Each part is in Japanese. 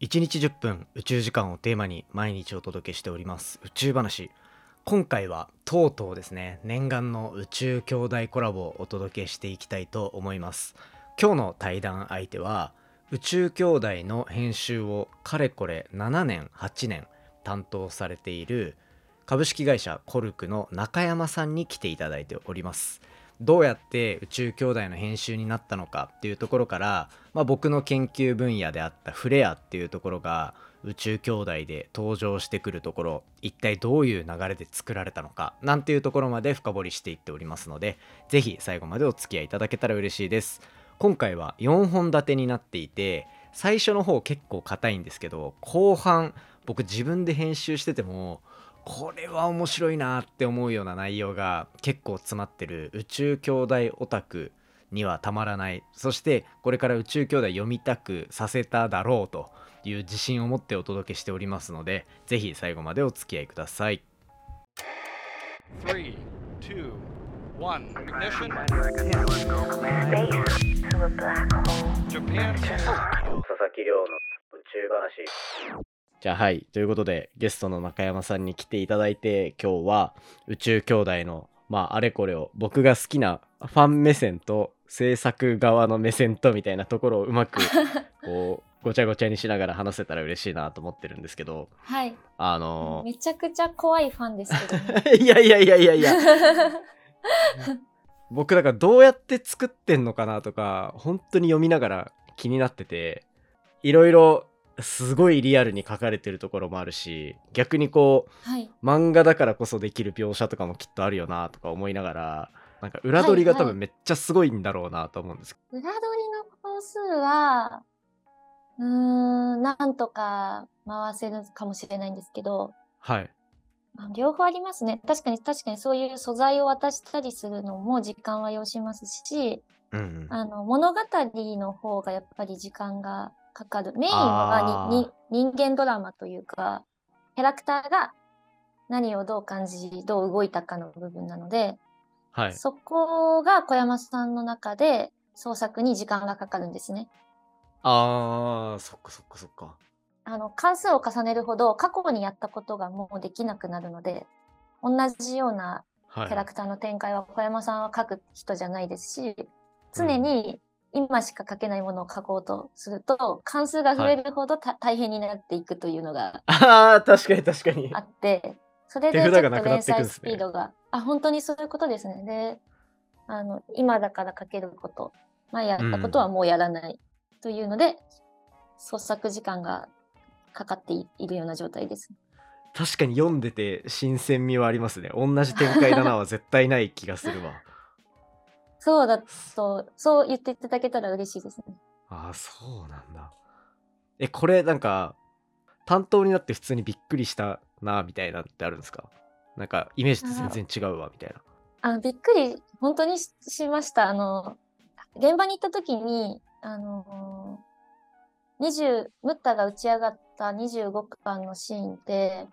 1日10分宇宙時間をテーマに毎日お届けしております。宇宙話。今回はとうとうですね念願の宇宙兄弟コラボをお届けしていきたいと思います。今日の対談相手は宇宙兄弟の編集をかれこれ7年8年担当されている株式会社コルクの中山さんに来ていただいております。どうやって宇宙兄弟の編集になったのかっていうところから、まあ、僕の研究分野であったフレアっていうところが宇宙兄弟で登場してくるところ一体どういう流れで作られたのかなんていうところまで深掘りしていっておりますので是非最後までお付き合いいただけたら嬉しいです。今回は4本立てになっていて最初の方結構硬いんですけど後半僕自分で編集しててもこれは面白いなって思うような内容が結構詰まってる宇宙兄弟オタクにはたまらない。そしてこれから宇宙兄弟読みたくさせただろうという自信を持ってお届けしておりますのでぜひ最後までお付き合いください。3 2 1 ignition. Japan 佐々木亮の宇宙話じゃあはい。ということで、ゲストの中山さんに来ていただいて、今日は宇宙兄弟の、まあ、あれこれを僕が好きなファン目線と制作側の目線とみたいなところをうまく、こう、ごちゃごちゃにしながら話せたら嬉しいなと思ってるんですけど、はい。あのー、めちゃくちゃ怖いファンですけど、ね、いやいやいやいやいや。僕だからどうやって作ってんのかなとか、本当に読みながら気になってて、いろいろすごいリアルに書かれてるところもあるし逆にこう、はい、漫画だからこそできる描写とかもきっとあるよなとか思いながらなんか裏取りが多分めっちゃすごいんだろうなと思うんです、はいはい、裏取りの本数はうーんなんとか回せるかもしれないんですけど。はい。両方ありますね。確かに確かにそういう素材を渡したりするのも時間は要しますし、うんうん、あの物語の方がやっぱり時間がかかる。メインはに人間ドラマというか、キャラクターが何をどう感じ、どう動いたかの部分なので、はい、そこが小山さんの中で創作に時間がかかるんですね。あー、そっかそっかそっか。あの、関数を重ねるほど過去にやったことがもうできなくなるので、同じようなキャラクターの展開は小山さんは書く人じゃないですし、常に今しか書けないものを書こうとすると関数が増えるほど、はい、大変になっていくというのがあ確かに確かに。あってそれでちょっと連載スピードが、ね、あ本当にそういうことですね。であの今だから書けること前やったことはもうやらないというので、うん、創作時間がかかっているような状態です。確かに読んでて新鮮味はありますね。同じ展開だなは絶対ない気がするわそうだと、そう言っていただけたら嬉しいですね。ああ、そうなんだ。え、これなんか、担当になって普通にびっくりしたな、みたいなってあるんですか？なんか、イメージと全然違うわ、みたいな。あのびっくり、本当にしました。あの、現場に行った時に、あの20、ムッタが打ち上がった25巻のシーンって、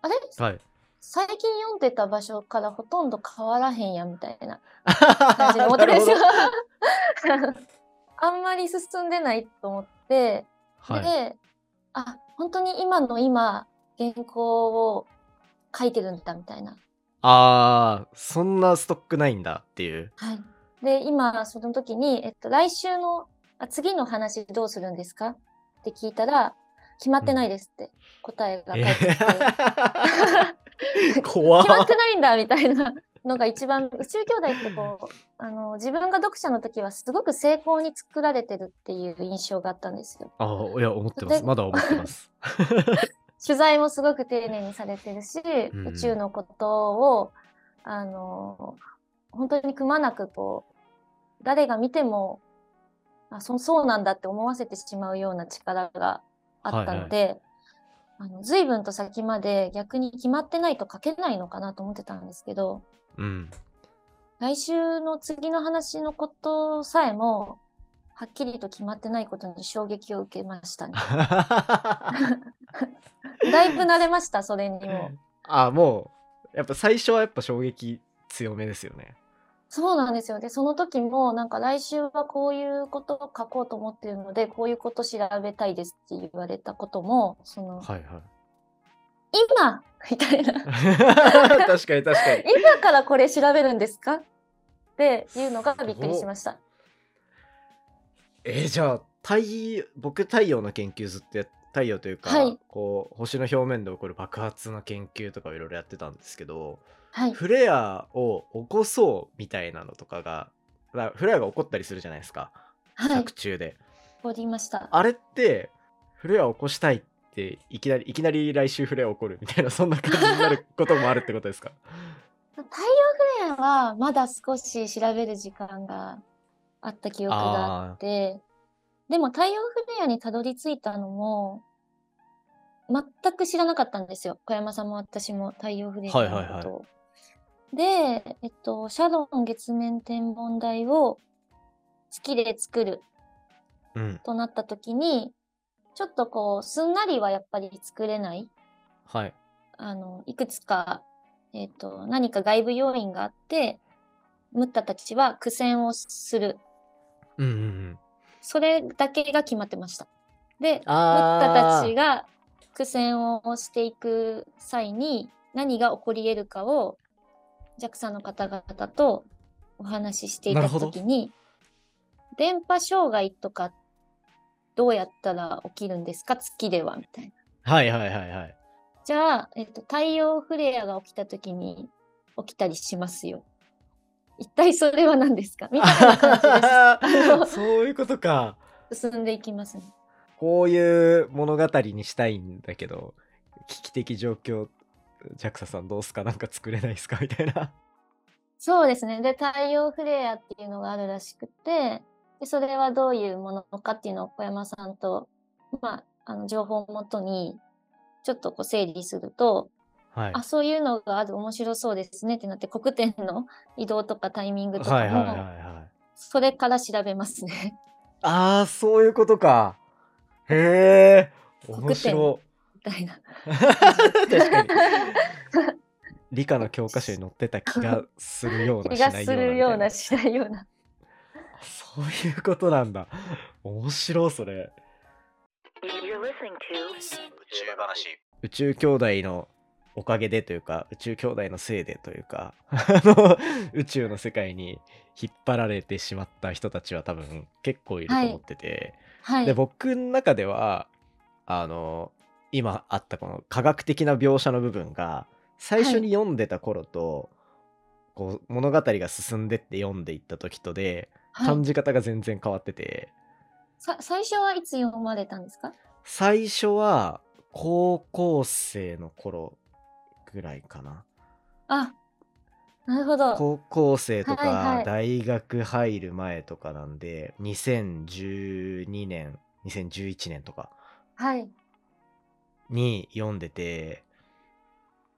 あれ、はい、最近読んでた場所からほとんど変わらへんやみたいな。感じで思ってるんですよ。あんまり進んでないと思って、はい、であ本当に今の今原稿を書いてるんだみたいな。あーそんなストックないんだっていう。はい、で今その時に、えっと、来週のあ次の話どうするんですか？って聞いたら決まってないですって。答えが返ってきて。怖決まってないんだみたいなのが一番宇宙兄弟ってこう あの自分が読者の時はすごく成功に作られてるっていう印象があったんですよ。あいや思ってますまだ思ってます。取材もすごく丁寧にされてるし、うん、宇宙のことをあの本当にくまなくこう誰が見てもあそそうなんだって思わせてしまうような力があったので、はいはい、あの随分と先まで逆に決まってないと書けないのかなと思ってたんですけど、うん、来週の次の話のことさえもはっきりと決まってないことに衝撃を受けましたね。だいぶ慣れましたそれにも。あもうやっぱ最初はやっぱ衝撃強めですよね。そうなんですよ。で、その時も、なんか来週はこういうことを書こうと思ってるので、こういうこと調べたいですって言われたことも、その、はいはい今みたいな。確かに確かに 今からこれ調べるんですか？っていうのがびっくりしました。えーじゃあ太僕太陽の研究ずっとや太陽というか、はいこう星の表面で起こる爆発の研究とかをいろいろやってたんですけどはい。フレアを起こそうみたいなのとかがだフレアが起こったりするじゃないですか、はい。作中でおりました。あれってフレアを起こしたいっていきなりいきなり来週フレア起こるみたいなそんな感じになることもあるってことですか？太陽フレアはまだ少し調べる時間があった記憶があって、でも太陽フレアにたどり着いたのも、全く知らなかったんですよ。小山さんも私も太陽フレアのことを。はいはいはで、えっと、シャドン月面天文台を月で作るうんとなった時に、ちょっとこう、すんなりはやっぱり作れない。はいあの、いくつか、えっ、と、何か外部要因があって、ムッタたちは苦戦をする。うんうんうんそれだけが決まってました。で、ムッタたちが苦戦をしていく際に何が起こり得るかを JAXA の方々とお話ししていた時に、電波障害とかどうやったら起きるんですか？月ではみたいな。はいはいはいはいじゃあ、えっと、太陽フレアが起きた時に起きたりしますよ。一体それは何ですか？みたいな感じです そういうことか進んでいきますね。こういう物語にしたいんだけど危機的状況 JAXA さんどうすか？なんか作れないですか？みたいな。そうですね。で、太陽フレアっていうのがあるらしくて、でそれはどういうものかっていうのを小山さんと、まあ、あの情報をもとに、ちょっとこう整理すると、はい。あ、そういうのがある面白そうですねってなって、黒点の移動とかタイミングとかも、はいはいはいはいそれから調べますね。ああそういうことか。へえ面白みたいな。確かに。理科の教科書に載ってた気がするような気がするようなな、しないような。そういうことなんだ。面白いそれ。宇宙話宇宙兄弟のおかげでというか宇宙兄弟のせいでというかあの宇宙の世界に引っ張られてしまった人たちは多分結構いると思ってて、はい。で僕の中ではあの今あったこの科学的な描写の部分が最初に読んでた頃と、こう物語が進んでって読んでいった時とではい。感じ方が全然変わってて、さ最初はいつ読まれたんですか？最初は高校生の頃ぐらいかな。あ、なるほど。高校生とはいはい。か大学入る前とかなんで、2012年2011年とか。はい。に読んでて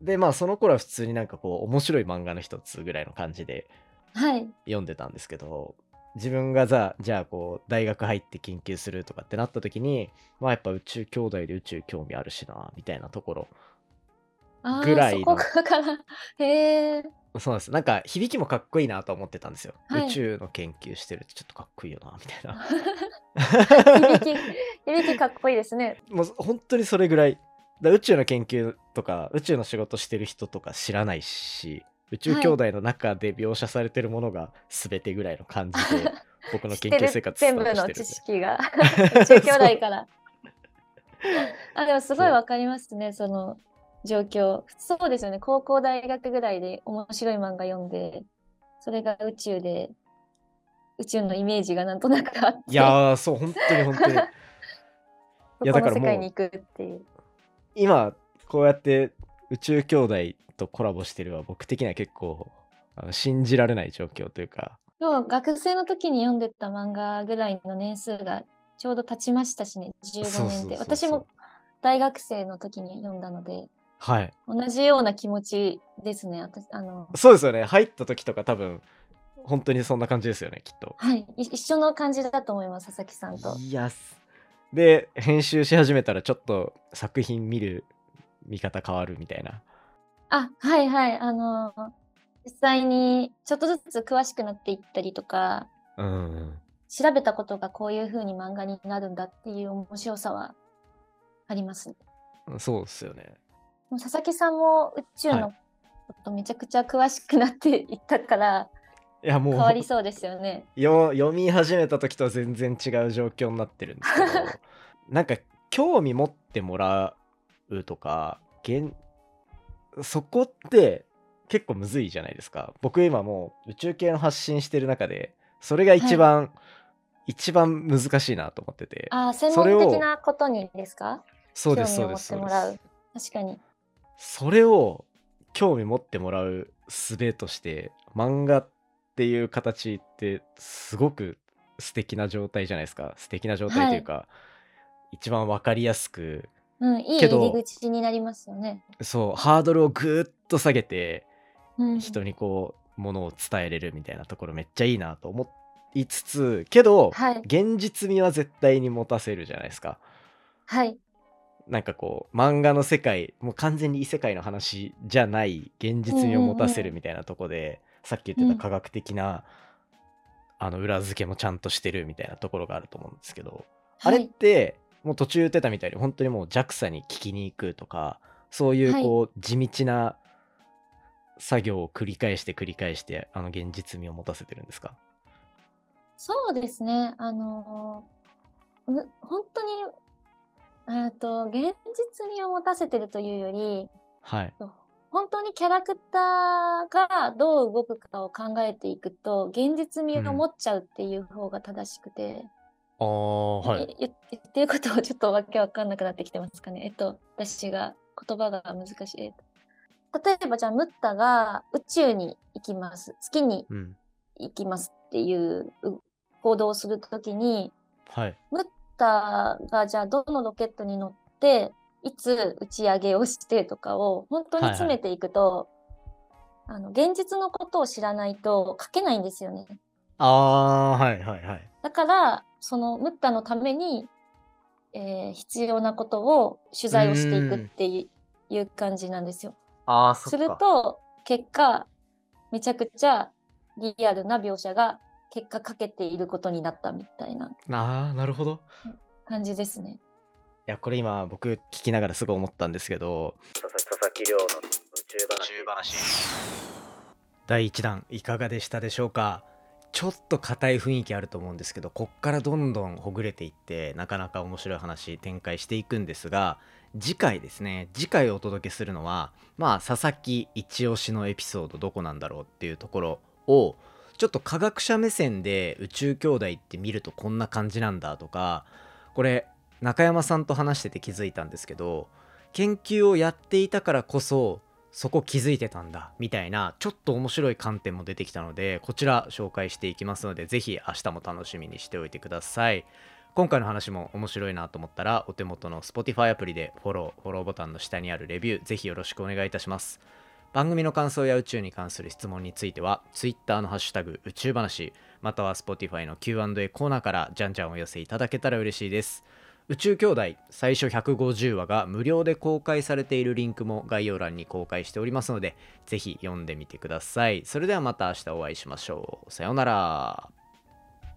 でまあその頃は普通になんかこう面白い漫画の一つぐらいの感じではい。読んでたんですけど自分がざじゃあこう大学入って研究するとかってなった時にまあやっぱ宇宙兄弟で宇宙興味あるしなみたいなところぐらいのそこから、へえ。そうなんですなんか響きもかっこいいなと思ってたんですよ、はい宇宙の研究してるってちょっとかっこいいよなみたいな 響き、響きかっこいいですね。もう本当にそれぐらいだ宇宙の研究とか宇宙の仕事してる人とか知らないし宇宙兄弟の中で描写されてるものが全てぐらいの感じで僕の研究生活全部の知識が。宇宙兄弟から。あ、でもすごいわかりますね、その状況。そうですよね、高校、大学ぐらいで面白い漫画読んで、それが宇宙で、宇宙のイメージがなんとなくあって、いやーそう本当に本当に。そ いやだからもう世界に行くっていう。今こうやって宇宙兄弟とコラボしてるは僕的には結構あの信じられない状況というか学生の時に読んでた漫画ぐらいの年数がちょうど経ちましたしね、15そう年で。私も大学生の時に読んだので、はい同じような気持ちですね。私あのそうですよね入った時とか多分本当にそんな感じですよねきっとはい、い一緒の感じだと思います、佐々木さんと。いやすで編集し始めたらちょっと作品見る見方変わるみたいな。あ、はいはい、あの実際にちょっとずつ詳しくなっていったりとか、うんうん。調べたことがこういう風に漫画になるんだっていう面白さはありますね。そうですよね。佐々木さんも宇宙のことめちゃくちゃ詳しくなっていったからいやもう変わりそうですよね。よ読み始めた時とは全然違う状況になってるんですけど なんか興味持ってもらうとか現そこって結構むずいじゃないですか僕今もう宇宙系の発信してる中でそれが一番、一番難しいなと思っててああ、専門的なことにですか？そうですそ興味を持っうです。確かに。それを興味持ってもらう術として漫画っていう形ってすごく素敵な状態じゃないですか。素敵な状態というか、一番わかりやすく。うん、いいけど入り口になりますよね。そうハードルをぐーっと下げてうん、人にこうものを伝えれるみたいなところめっちゃいいなと思いつつけど、はい。現実味は絶対に持たせるじゃないですか。はい。なんかこう漫画の世界もう完全に異世界の話じゃない現実味を持たせるみたいなとこで、さっき言ってた科学的な、あの裏付けもちゃんとしてるみたいなところがあると思うんですけど、あれっはい。てもう途中言ってたみたいに本当にもう JAXA に聞きに行くとかそういうはい。こう地道な作業を繰り返して繰り返してあの現実味を持たせてるんですか？そうですね。あのーむ本当に、えっと、現実味を持たせてるというより、はい本当にキャラクターがどう動くかを考えていくと、現実味を持っちゃうっていう方が正しくて、ああはいえ言言ってることをちょっとわけわかんなくなってきてますかね？えっと、私が言葉が難しい。えっと、例えばじゃあ、ムッタが宇宙に行きます。月にうん行きますっていうう行動をするときに、はいムッタがじゃあどのロケットに乗って、いつ打ち上げをしてとかを本当に詰めていくと、あの現実のことを知らないと書けないんですよね。あはいはいはいだから、そのムッタのために、えー必要なことを取材をしていくっていういう感じなんですよ。あすると、結果、めちゃくちゃリアルな描写が結果かけていることになったみたいなああなるほど感じですね。いやこれ今僕聞きながらすごい思ったんですけど佐々木亮の宇宙話。第1弾いかがでしたでしょうか？ちょっと硬い雰囲気あると思うんですけどこっからどんどんほぐれていってなかなか面白い話展開していくんですが次回ですね。次回お届けするのはまあ佐々木一押しのエピソードどこなんだろうっていうところをちょっと科学者目線で宇宙兄弟って見るとこんな感じなんだとかこれ中山さんと話してて気づいたんですけど研究をやっていたからこそそこ気づいてたんだみたいなちょっと面白い観点も出てきたのでこちら紹介していきますのでぜひ明日も楽しみにしておいてください。今回の話も面白いなと思ったらお手元の Spotify アプリでフォローフォローボタンの下にあるレビューぜひよろしくお願いいたします。番組の感想や宇宙に関する質問については Twitter のハッシュタグ宇宙話または Spotify の Q&A コーナーからじゃんじゃんお寄せいただけたら嬉しいです。宇宙兄弟最初150話が無料で公開されているリンクも概要欄に公開しておりますのでぜひ読んでみてください。それではまた明日お会いしましょう。さようなら。